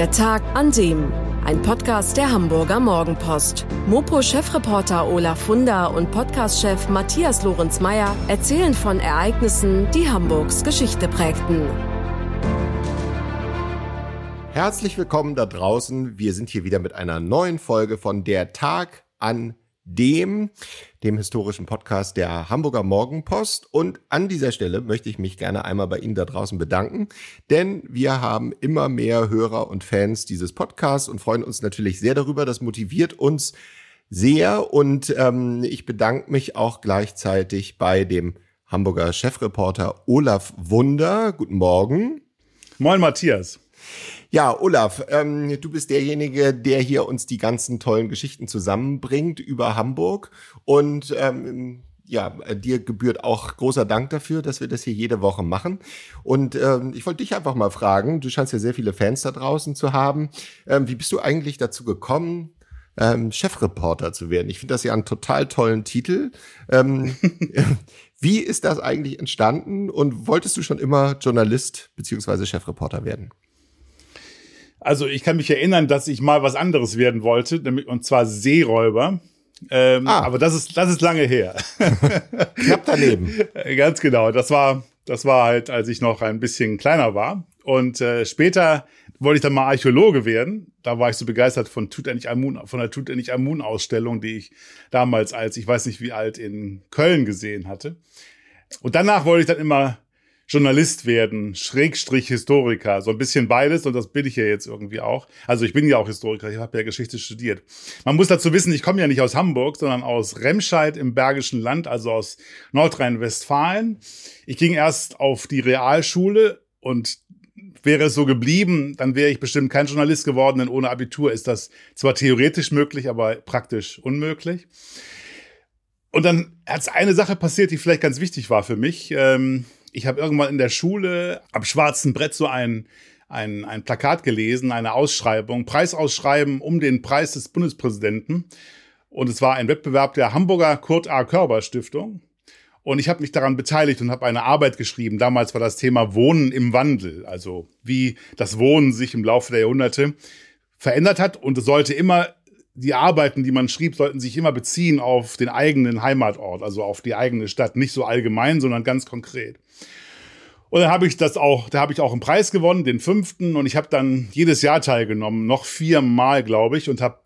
Der Tag an dem. Ein Podcast der Hamburger Morgenpost. Mopo-Chefreporter Olaf Funder und Podcast-Chef Matthias Lorenz-Meyer erzählen von Ereignissen, die Hamburgs Geschichte prägten. Herzlich willkommen da draußen. Wir sind hier wieder mit einer neuen Folge von Der Tag an dem, dem historischen Podcast der Hamburger Morgenpost. Und an dieser Stelle möchte ich mich gerne einmal bei Ihnen da draußen bedanken, denn wir haben immer mehr Hörer und Fans dieses Podcasts und freuen uns natürlich sehr darüber. Das motiviert uns sehr und ähm, ich bedanke mich auch gleichzeitig bei dem Hamburger Chefreporter Olaf Wunder. Guten Morgen. Moin Matthias. Ja, Olaf, ähm, du bist derjenige, der hier uns die ganzen tollen Geschichten zusammenbringt über Hamburg. Und ähm, ja, dir gebührt auch großer Dank dafür, dass wir das hier jede Woche machen. Und ähm, ich wollte dich einfach mal fragen, du scheinst ja sehr viele Fans da draußen zu haben. Ähm, wie bist du eigentlich dazu gekommen, ähm, Chefreporter zu werden? Ich finde das ja einen total tollen Titel. Ähm, wie ist das eigentlich entstanden und wolltest du schon immer Journalist beziehungsweise Chefreporter werden? Also ich kann mich erinnern, dass ich mal was anderes werden wollte, und zwar Seeräuber. Ähm, ah. Aber das ist, das ist lange her. Knapp daneben. Ganz genau. Das war, das war halt, als ich noch ein bisschen kleiner war. Und äh, später wollte ich dann mal Archäologe werden. Da war ich so begeistert von Tutanchamun, von der Tutanchamun-Ausstellung, die ich damals als, ich weiß nicht wie alt, in Köln gesehen hatte. Und danach wollte ich dann immer Journalist werden, Schrägstrich Historiker, so ein bisschen beides und das bin ich ja jetzt irgendwie auch. Also ich bin ja auch Historiker, ich habe ja Geschichte studiert. Man muss dazu wissen, ich komme ja nicht aus Hamburg, sondern aus Remscheid im Bergischen Land, also aus Nordrhein-Westfalen. Ich ging erst auf die Realschule und wäre es so geblieben, dann wäre ich bestimmt kein Journalist geworden, denn ohne Abitur ist das zwar theoretisch möglich, aber praktisch unmöglich. Und dann hat eine Sache passiert, die vielleicht ganz wichtig war für mich. Ähm, ich habe irgendwann in der Schule am schwarzen Brett so ein, ein, ein Plakat gelesen, eine Ausschreibung, Preisausschreiben um den Preis des Bundespräsidenten. Und es war ein Wettbewerb der Hamburger Kurt A. Körber Stiftung. Und ich habe mich daran beteiligt und habe eine Arbeit geschrieben. Damals war das Thema Wohnen im Wandel, also wie das Wohnen sich im Laufe der Jahrhunderte verändert hat. Und es sollte immer die Arbeiten, die man schrieb, sollten sich immer beziehen auf den eigenen Heimatort, also auf die eigene Stadt, nicht so allgemein, sondern ganz konkret. Und dann habe ich das auch, da habe ich auch einen Preis gewonnen, den fünften, und ich habe dann jedes Jahr teilgenommen, noch viermal, glaube ich, und habe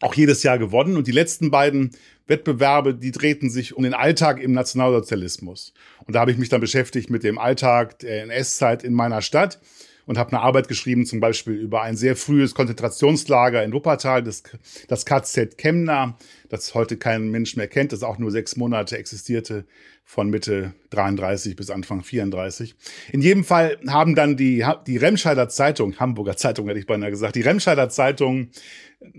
auch jedes Jahr gewonnen. Und die letzten beiden Wettbewerbe, die drehten sich um den Alltag im Nationalsozialismus. Und da habe ich mich dann beschäftigt mit dem Alltag der NS-Zeit in meiner Stadt und habe eine Arbeit geschrieben, zum Beispiel über ein sehr frühes Konzentrationslager in Wuppertal, das, das KZ Chemna, das heute kein Mensch mehr kennt, das auch nur sechs Monate existierte, von Mitte 33 bis Anfang 34. In jedem Fall haben dann die, die Remscheider Zeitung, Hamburger Zeitung hätte ich beinahe gesagt, die Remscheider Zeitung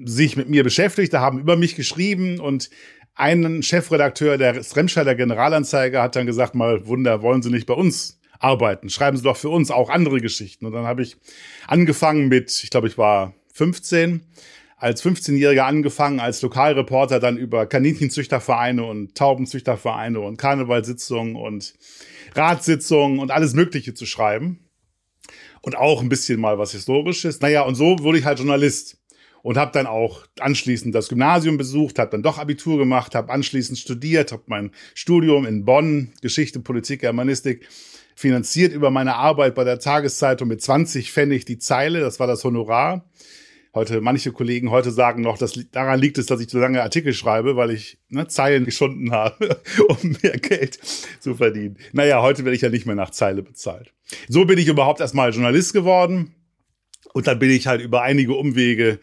sich mit mir beschäftigt, da haben über mich geschrieben und ein Chefredakteur der Remscheider Generalanzeiger hat dann gesagt, mal Wunder, wollen Sie nicht bei uns arbeiten. Schreiben Sie doch für uns auch andere Geschichten. Und dann habe ich angefangen mit, ich glaube, ich war 15, als 15-Jähriger angefangen, als Lokalreporter dann über Kaninchenzüchtervereine und Taubenzüchtervereine und Karnevalsitzungen und Ratssitzungen und alles Mögliche zu schreiben. Und auch ein bisschen mal was Historisches. Naja, und so wurde ich halt Journalist und habe dann auch anschließend das Gymnasium besucht, habe dann doch Abitur gemacht, habe anschließend studiert, habe mein Studium in Bonn, Geschichte, Politik, Germanistik finanziert über meine Arbeit bei der Tageszeitung mit 20 Pfennig die Zeile. Das war das Honorar. Heute, manche Kollegen heute sagen noch, dass daran liegt es, dass ich so lange Artikel schreibe, weil ich ne, Zeilen geschunden habe, um mehr Geld zu verdienen. Naja, heute werde ich ja nicht mehr nach Zeile bezahlt. So bin ich überhaupt erstmal Journalist geworden. Und dann bin ich halt über einige Umwege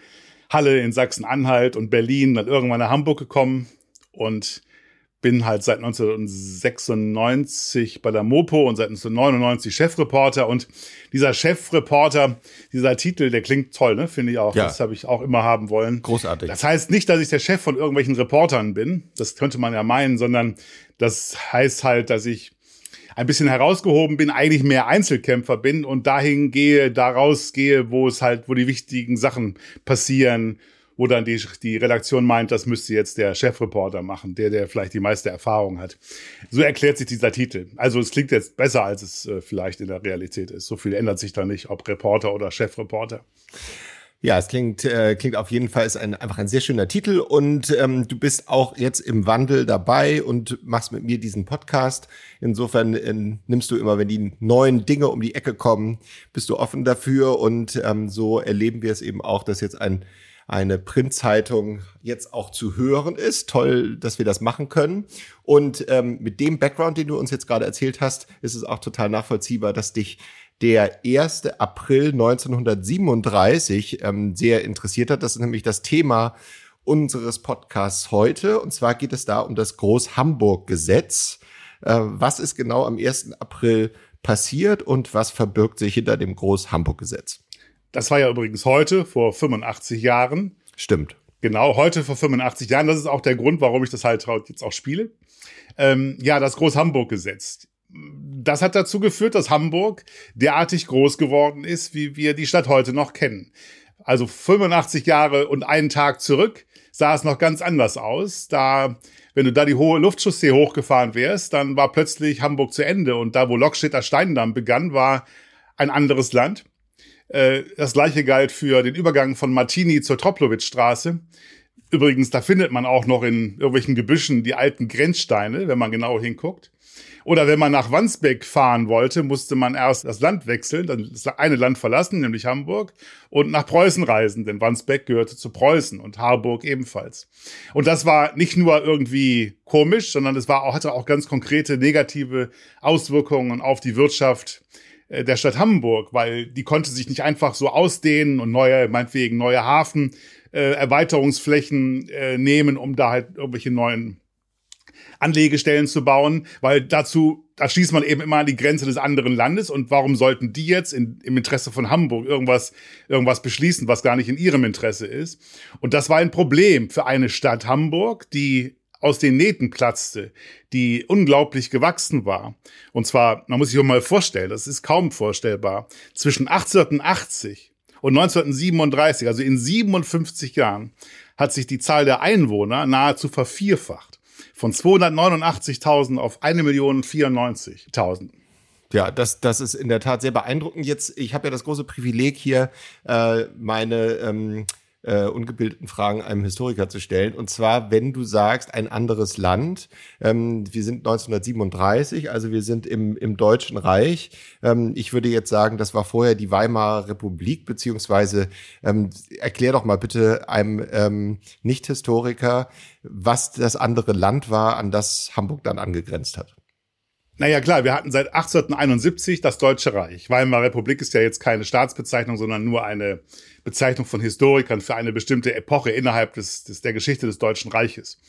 Halle in Sachsen-Anhalt und Berlin dann irgendwann nach Hamburg gekommen und bin halt seit 1996 bei der Mopo und seit 1999 Chefreporter. Und dieser Chefreporter, dieser Titel, der klingt toll, ne? Finde ich auch. Ja. Das habe ich auch immer haben wollen. Großartig. Das heißt nicht, dass ich der Chef von irgendwelchen Reportern bin. Das könnte man ja meinen, sondern das heißt halt, dass ich ein bisschen herausgehoben bin, eigentlich mehr Einzelkämpfer bin und dahin gehe, daraus gehe, wo es halt, wo die wichtigen Sachen passieren, wo dann die, die Redaktion meint, das müsste jetzt der Chefreporter machen, der, der vielleicht die meiste Erfahrung hat. So erklärt sich dieser Titel. Also es klingt jetzt besser, als es äh, vielleicht in der Realität ist. So viel ändert sich da nicht, ob Reporter oder Chefreporter. Ja, es klingt, äh, klingt auf jeden Fall ist ein, einfach ein sehr schöner Titel und ähm, du bist auch jetzt im Wandel dabei und machst mit mir diesen Podcast. Insofern äh, nimmst du immer, wenn die neuen Dinge um die Ecke kommen, bist du offen dafür und ähm, so erleben wir es eben auch, dass jetzt ein eine Printzeitung jetzt auch zu hören ist. Toll, dass wir das machen können. Und ähm, mit dem Background, den du uns jetzt gerade erzählt hast, ist es auch total nachvollziehbar, dass dich der 1. April 1937 ähm, sehr interessiert hat. Das ist nämlich das Thema unseres Podcasts heute. Und zwar geht es da um das Groß-Hamburg-Gesetz. Äh, was ist genau am 1. April passiert und was verbirgt sich hinter dem Groß-Hamburg-Gesetz? Das war ja übrigens heute, vor 85 Jahren. Stimmt. Genau, heute vor 85 Jahren. Das ist auch der Grund, warum ich das halt jetzt auch spiele. Ähm, ja, das Groß-Hamburg-Gesetz das hat dazu geführt, dass Hamburg derartig groß geworden ist, wie wir die Stadt heute noch kennen. Also 85 Jahre und einen Tag zurück sah es noch ganz anders aus. Da, wenn du da die hohe Luftchaussee hochgefahren wärst, dann war plötzlich Hamburg zu Ende und da, wo Lockstädter Steindamm begann, war ein anderes Land. Äh, das gleiche galt für den Übergang von Martini zur Troplowitz-Straße. Übrigens, da findet man auch noch in irgendwelchen Gebüschen die alten Grenzsteine, wenn man genau hinguckt. Oder wenn man nach Wandsbek fahren wollte, musste man erst das Land wechseln, dann das eine Land verlassen, nämlich Hamburg, und nach Preußen reisen, denn Wandsbek gehörte zu Preußen und Harburg ebenfalls. Und das war nicht nur irgendwie komisch, sondern es war auch, hatte auch ganz konkrete negative Auswirkungen auf die Wirtschaft der Stadt Hamburg, weil die konnte sich nicht einfach so ausdehnen und neue, meinetwegen neue Hafen, äh, Erweiterungsflächen äh, nehmen, um da halt irgendwelche neuen Anlegestellen zu bauen, weil dazu, da schließt man eben immer an die Grenze des anderen Landes und warum sollten die jetzt in, im Interesse von Hamburg irgendwas, irgendwas beschließen, was gar nicht in ihrem Interesse ist? Und das war ein Problem für eine Stadt Hamburg, die aus den Nähten platzte, die unglaublich gewachsen war. Und zwar, man muss sich mal vorstellen, das ist kaum vorstellbar, zwischen 1880 und 1937, also in 57 Jahren, hat sich die Zahl der Einwohner nahezu vervierfacht von 289.000 auf 1.094.000. Ja, das, das ist in der Tat sehr beeindruckend. Jetzt, ich habe ja das große Privileg hier, äh, meine ähm, äh, ungebildeten Fragen einem Historiker zu stellen. Und zwar, wenn du sagst, ein anderes Land. Ähm, wir sind 1937, also wir sind im, im Deutschen Reich. Ähm, ich würde jetzt sagen, das war vorher die Weimarer Republik, beziehungsweise ähm, erklär doch mal bitte einem ähm, Nicht-Historiker, was das andere Land war, an das Hamburg dann angegrenzt hat. Naja, klar, wir hatten seit 1871 das Deutsche Reich. Weimarer Republik ist ja jetzt keine Staatsbezeichnung, sondern nur eine Bezeichnung von Historikern für eine bestimmte Epoche innerhalb des, des, der Geschichte des Deutschen Reiches.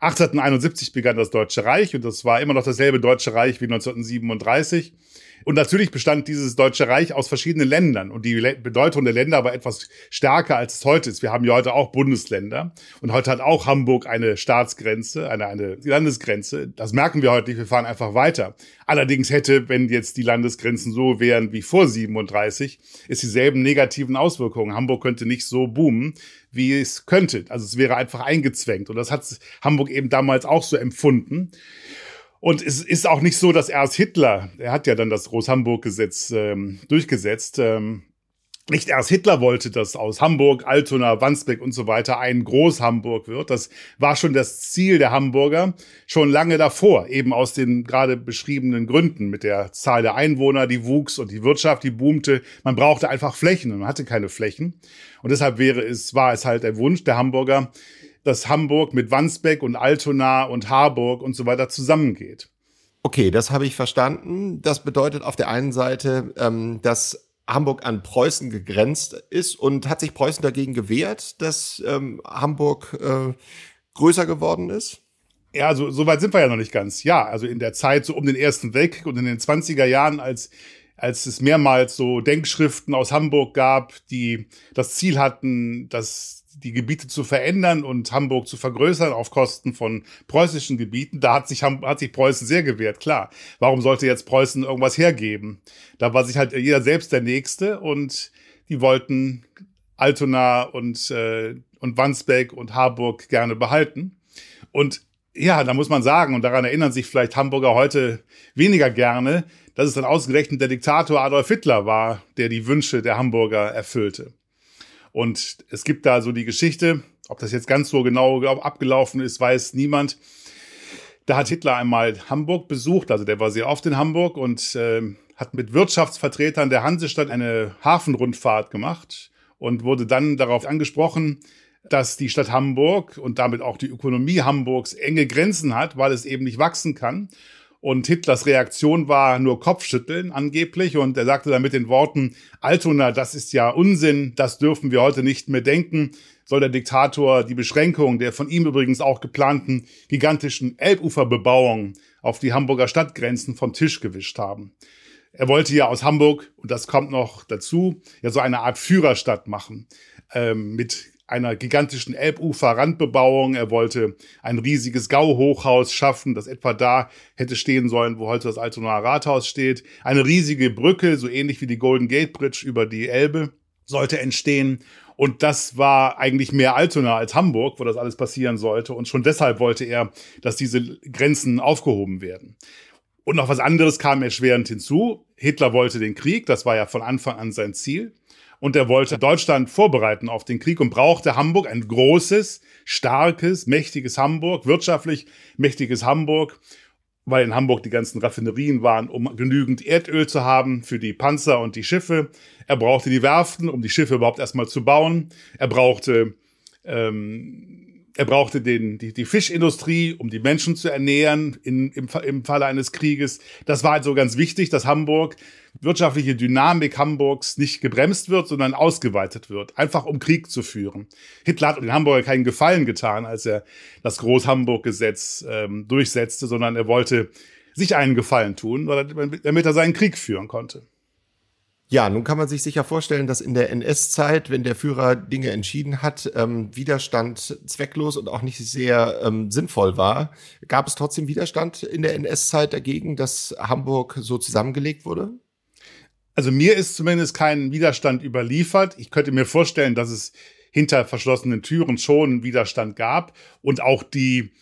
1871 begann das Deutsche Reich und das war immer noch dasselbe Deutsche Reich wie 1937. Und natürlich bestand dieses Deutsche Reich aus verschiedenen Ländern. Und die Bedeutung der Länder war etwas stärker, als es heute ist. Wir haben ja heute auch Bundesländer. Und heute hat auch Hamburg eine Staatsgrenze, eine, eine Landesgrenze. Das merken wir heute nicht. Wir fahren einfach weiter. Allerdings hätte, wenn jetzt die Landesgrenzen so wären wie vor 37, es dieselben negativen Auswirkungen. Hamburg könnte nicht so boomen, wie es könnte. Also es wäre einfach eingezwängt. Und das hat Hamburg eben damals auch so empfunden. Und es ist auch nicht so, dass erst Hitler, er hat ja dann das Groß-Hamburg-Gesetz ähm, durchgesetzt, ähm, nicht erst Hitler wollte, dass aus Hamburg, Altona, Wandsbek und so weiter ein Groß-Hamburg wird. Das war schon das Ziel der Hamburger schon lange davor, eben aus den gerade beschriebenen Gründen mit der Zahl der Einwohner, die wuchs und die Wirtschaft, die boomte. Man brauchte einfach Flächen und man hatte keine Flächen. Und deshalb wäre es, war es halt der Wunsch der Hamburger, dass Hamburg mit Wandsbek und Altona und Harburg und so weiter zusammengeht. Okay, das habe ich verstanden. Das bedeutet auf der einen Seite, ähm, dass Hamburg an Preußen gegrenzt ist und hat sich Preußen dagegen gewehrt, dass ähm, Hamburg äh, größer geworden ist? Ja, so, so weit sind wir ja noch nicht ganz. Ja, also in der Zeit so um den Ersten Weltkrieg und in den 20er Jahren, als als es mehrmals so Denkschriften aus Hamburg gab, die das Ziel hatten, dass die Gebiete zu verändern und Hamburg zu vergrößern auf Kosten von preußischen Gebieten. Da hat sich, hat sich Preußen sehr gewehrt, klar. Warum sollte jetzt Preußen irgendwas hergeben? Da war sich halt jeder selbst der Nächste und die wollten Altona und, äh, und Wandsbek und Harburg gerne behalten. Und ja, da muss man sagen, und daran erinnern sich vielleicht Hamburger heute weniger gerne, dass es dann ausgerechnet der Diktator Adolf Hitler war, der die Wünsche der Hamburger erfüllte. Und es gibt da so die Geschichte, ob das jetzt ganz so genau abgelaufen ist, weiß niemand. Da hat Hitler einmal Hamburg besucht, also der war sehr oft in Hamburg und äh, hat mit Wirtschaftsvertretern der Hansestadt eine Hafenrundfahrt gemacht und wurde dann darauf angesprochen, dass die Stadt Hamburg und damit auch die Ökonomie Hamburgs enge Grenzen hat, weil es eben nicht wachsen kann. Und Hitlers Reaktion war nur Kopfschütteln angeblich. Und er sagte dann mit den Worten, Altona, das ist ja Unsinn, das dürfen wir heute nicht mehr denken. Soll der Diktator die Beschränkung der von ihm übrigens auch geplanten gigantischen Elbuferbebauung auf die Hamburger Stadtgrenzen vom Tisch gewischt haben. Er wollte ja aus Hamburg, und das kommt noch dazu, ja so eine Art Führerstadt machen, ähm, mit einer gigantischen Elbufer-Randbebauung. Er wollte ein riesiges Gauhochhaus schaffen, das etwa da hätte stehen sollen, wo heute das Altonaer Rathaus steht. Eine riesige Brücke, so ähnlich wie die Golden Gate Bridge über die Elbe, sollte entstehen. Und das war eigentlich mehr Altona als Hamburg, wo das alles passieren sollte. Und schon deshalb wollte er, dass diese Grenzen aufgehoben werden. Und noch was anderes kam erschwerend hinzu. Hitler wollte den Krieg, das war ja von Anfang an sein Ziel und er wollte Deutschland vorbereiten auf den Krieg und brauchte Hamburg, ein großes, starkes, mächtiges Hamburg, wirtschaftlich mächtiges Hamburg, weil in Hamburg die ganzen Raffinerien waren, um genügend Erdöl zu haben für die Panzer und die Schiffe. Er brauchte die Werften, um die Schiffe überhaupt erstmal zu bauen. Er brauchte ähm, er brauchte den, die, die Fischindustrie, um die Menschen zu ernähren in, im, im Falle eines Krieges. Das war also ganz wichtig, dass Hamburg, wirtschaftliche Dynamik Hamburgs nicht gebremst wird, sondern ausgeweitet wird, einfach um Krieg zu führen. Hitler hat den Hamburger keinen Gefallen getan, als er das Groß-Hamburg-Gesetz ähm, durchsetzte, sondern er wollte sich einen Gefallen tun, damit er seinen Krieg führen konnte. Ja, nun kann man sich sicher vorstellen, dass in der NS-Zeit, wenn der Führer Dinge entschieden hat, ähm, Widerstand zwecklos und auch nicht sehr ähm, sinnvoll war. Gab es trotzdem Widerstand in der NS-Zeit dagegen, dass Hamburg so zusammengelegt wurde? Also mir ist zumindest kein Widerstand überliefert. Ich könnte mir vorstellen, dass es hinter verschlossenen Türen schon Widerstand gab und auch die,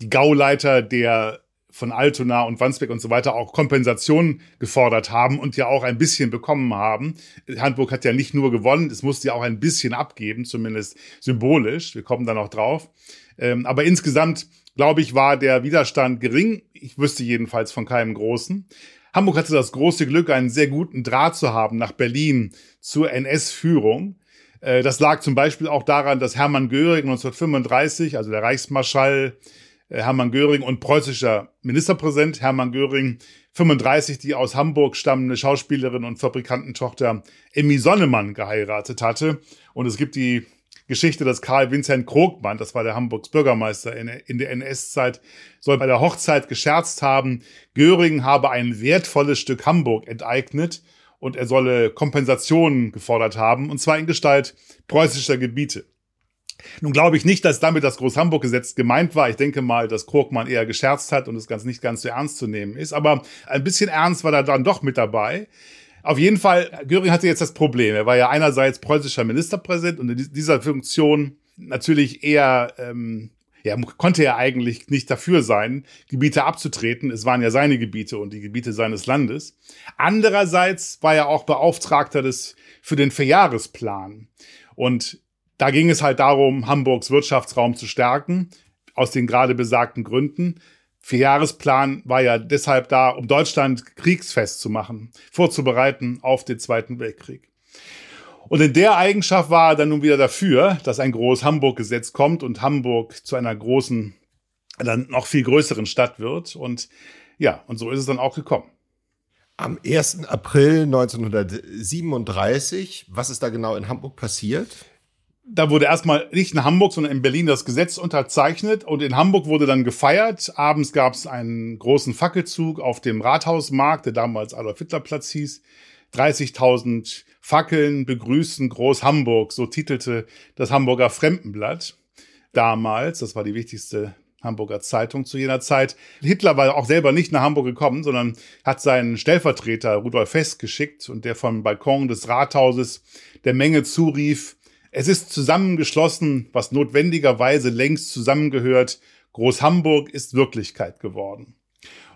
die Gauleiter der von Altona und Wandsbek und so weiter auch Kompensation gefordert haben und ja auch ein bisschen bekommen haben. Hamburg hat ja nicht nur gewonnen, es musste ja auch ein bisschen abgeben, zumindest symbolisch. Wir kommen da noch drauf. Ähm, aber insgesamt, glaube ich, war der Widerstand gering. Ich wüsste jedenfalls von keinem großen. Hamburg hatte das große Glück, einen sehr guten Draht zu haben nach Berlin zur NS-Führung. Äh, das lag zum Beispiel auch daran, dass Hermann Göring 1935, also der Reichsmarschall, Hermann Göring und preußischer Ministerpräsident Hermann Göring 35 die aus Hamburg stammende Schauspielerin und Fabrikantentochter Emmy Sonnemann geheiratet hatte. Und es gibt die Geschichte, dass Karl Vincent Krogmann, das war der Hamburgs Bürgermeister in, in der NS-Zeit, soll bei der Hochzeit gescherzt haben, Göring habe ein wertvolles Stück Hamburg enteignet und er solle Kompensationen gefordert haben, und zwar in Gestalt preußischer Gebiete. Nun glaube ich nicht, dass damit das Groß-Hamburg-Gesetz gemeint war. Ich denke mal, dass Krogmann eher gescherzt hat und es ganz nicht ganz so ernst zu nehmen ist. Aber ein bisschen ernst war da dann doch mit dabei. Auf jeden Fall, Göring hatte jetzt das Problem. Er war ja einerseits preußischer Ministerpräsident und in dieser Funktion natürlich eher, ähm, ja, konnte er eigentlich nicht dafür sein, Gebiete abzutreten. Es waren ja seine Gebiete und die Gebiete seines Landes. Andererseits war er auch Beauftragter des, für den Verjahresplan. Und da ging es halt darum, Hamburgs Wirtschaftsraum zu stärken, aus den gerade besagten Gründen. Vierjahresplan war ja deshalb da, um Deutschland kriegsfest zu machen, vorzubereiten auf den Zweiten Weltkrieg. Und in der Eigenschaft war er dann nun wieder dafür, dass ein großes Hamburg-Gesetz kommt und Hamburg zu einer großen, dann noch viel größeren Stadt wird. Und ja, und so ist es dann auch gekommen. Am 1. April 1937, was ist da genau in Hamburg passiert? Da wurde erstmal nicht in Hamburg, sondern in Berlin das Gesetz unterzeichnet und in Hamburg wurde dann gefeiert. Abends gab es einen großen Fackelzug auf dem Rathausmarkt, der damals Adolf Hitler Platz hieß. 30.000 Fackeln begrüßen Groß Hamburg, so titelte das Hamburger Fremdenblatt damals. Das war die wichtigste Hamburger Zeitung zu jener Zeit. Hitler war auch selber nicht nach Hamburg gekommen, sondern hat seinen Stellvertreter Rudolf Fest geschickt und der vom Balkon des Rathauses der Menge zurief, Es ist zusammengeschlossen, was notwendigerweise längst zusammengehört. Groß-Hamburg ist Wirklichkeit geworden.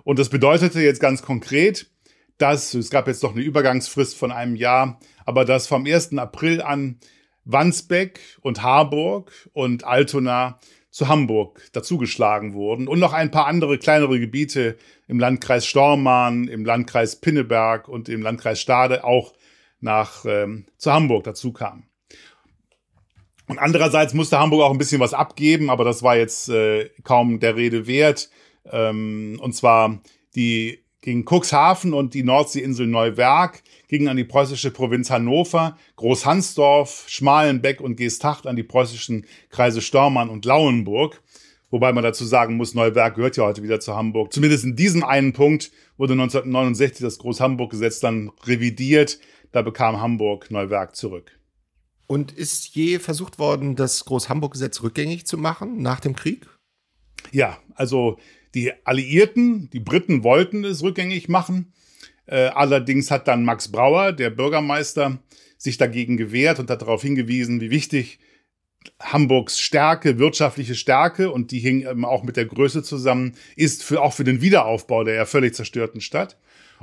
Und das bedeutete jetzt ganz konkret, dass, es gab jetzt noch eine Übergangsfrist von einem Jahr, aber dass vom 1. April an Wandsbeck und Harburg und Altona zu Hamburg dazugeschlagen wurden und noch ein paar andere kleinere Gebiete im Landkreis Stormarn, im Landkreis Pinneberg und im Landkreis Stade auch nach ähm, zu Hamburg dazu kamen. Und andererseits musste Hamburg auch ein bisschen was abgeben, aber das war jetzt äh, kaum der Rede wert. Ähm, und zwar die gegen Cuxhaven und die Nordseeinsel Neuwerk gingen an die preußische Provinz Hannover, Großhansdorf, Schmalenbeck und Geesthacht an die preußischen Kreise Stormann und Lauenburg. Wobei man dazu sagen muss, Neuwerk gehört ja heute wieder zu Hamburg. Zumindest in diesem einen Punkt wurde 1969 das Groß-Hamburg-Gesetz dann revidiert. Da bekam Hamburg Neuwerk zurück. Und ist je versucht worden, das Groß-Hamburg-Gesetz rückgängig zu machen nach dem Krieg? Ja, also die Alliierten, die Briten wollten es rückgängig machen. Äh, allerdings hat dann Max Brauer, der Bürgermeister, sich dagegen gewehrt und hat darauf hingewiesen, wie wichtig Hamburgs Stärke, wirtschaftliche Stärke, und die hing eben auch mit der Größe zusammen, ist für, auch für den Wiederaufbau der ja völlig zerstörten Stadt.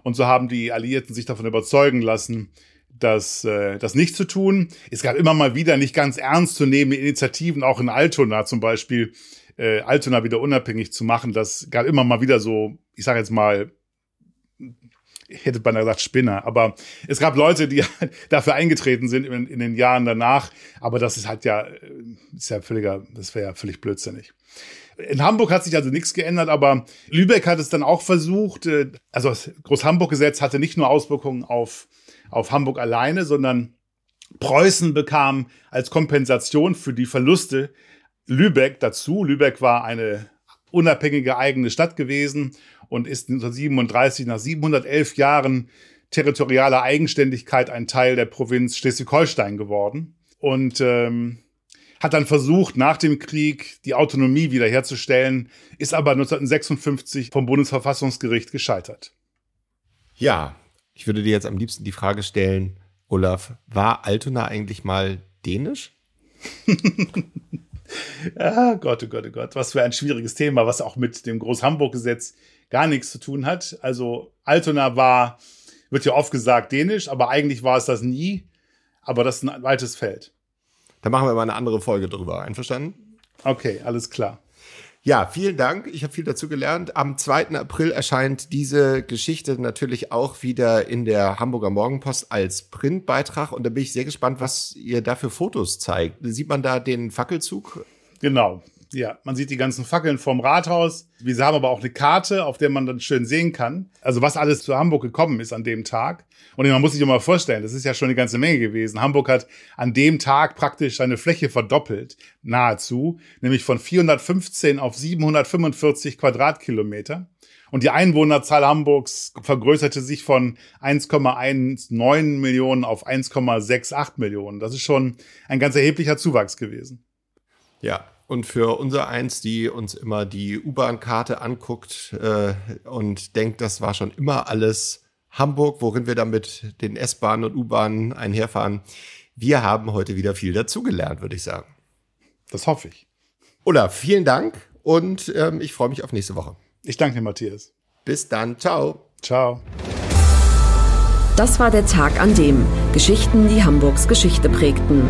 Und so haben die Alliierten sich davon überzeugen lassen, das, äh, das nicht zu tun. Es gab immer mal wieder nicht ganz ernst zu nehmende Initiativen, auch in Altona zum Beispiel, äh, Altona wieder unabhängig zu machen. Das gab immer mal wieder so, ich sage jetzt mal, ich hätte beinahe gesagt Spinner, aber es gab Leute, die dafür eingetreten sind in, in, den Jahren danach. Aber das ist halt ja, äh, ist ja völliger, das wäre ja völlig blödsinnig. In Hamburg hat sich also nichts geändert, aber Lübeck hat es dann auch versucht. Äh, also das Groß-Hamburg-Gesetz hatte nicht nur Auswirkungen auf, auf Hamburg alleine, sondern Preußen bekam als Kompensation für die Verluste Lübeck dazu. Lübeck war eine unabhängige eigene Stadt gewesen und ist 1937 nach 711 Jahren territorialer Eigenständigkeit ein Teil der Provinz Schleswig-Holstein geworden und ähm, hat dann versucht, nach dem Krieg die Autonomie wiederherzustellen, ist aber 1956 vom Bundesverfassungsgericht gescheitert. Ja, ich würde dir jetzt am liebsten die Frage stellen, Olaf, war Altona eigentlich mal dänisch? Ah, Gott, oh Gott, oh Gott, was für ein schwieriges Thema, was auch mit dem Groß-Hamburg-Gesetz gar nichts zu tun hat. Also Altona war, wird ja oft gesagt, dänisch, aber eigentlich war es das nie. Aber das ist ein weites Feld. Da machen wir mal eine andere Folge drüber. Einverstanden? Okay, alles klar. Ja, vielen Dank. Ich habe viel dazu gelernt. Am 2. April erscheint diese Geschichte natürlich auch wieder in der Hamburger Morgenpost als Printbeitrag. Und da bin ich sehr gespannt, was ihr da für Fotos zeigt. Sieht man da den Fackelzug? Genau. Ja, man sieht die ganzen Fackeln vom Rathaus. Wir haben aber auch eine Karte, auf der man dann schön sehen kann, also was alles zu Hamburg gekommen ist an dem Tag. Und man muss sich mal vorstellen, das ist ja schon eine ganze Menge gewesen. Hamburg hat an dem Tag praktisch seine Fläche verdoppelt, nahezu, nämlich von 415 auf 745 Quadratkilometer. Und die Einwohnerzahl Hamburgs vergrößerte sich von 1,19 Millionen auf 1,68 Millionen. Das ist schon ein ganz erheblicher Zuwachs gewesen. Ja, und für unser eins, die uns immer die U-Bahn-Karte anguckt äh, und denkt, das war schon immer alles Hamburg, worin wir dann mit den S-Bahnen und U-Bahnen einherfahren. Wir haben heute wieder viel dazugelernt, würde ich sagen. Das hoffe ich. Olaf, vielen Dank und ähm, ich freue mich auf nächste Woche. Ich danke dir, Matthias. Bis dann. Ciao. Ciao. Das war der Tag an dem Geschichten, die Hamburgs Geschichte prägten.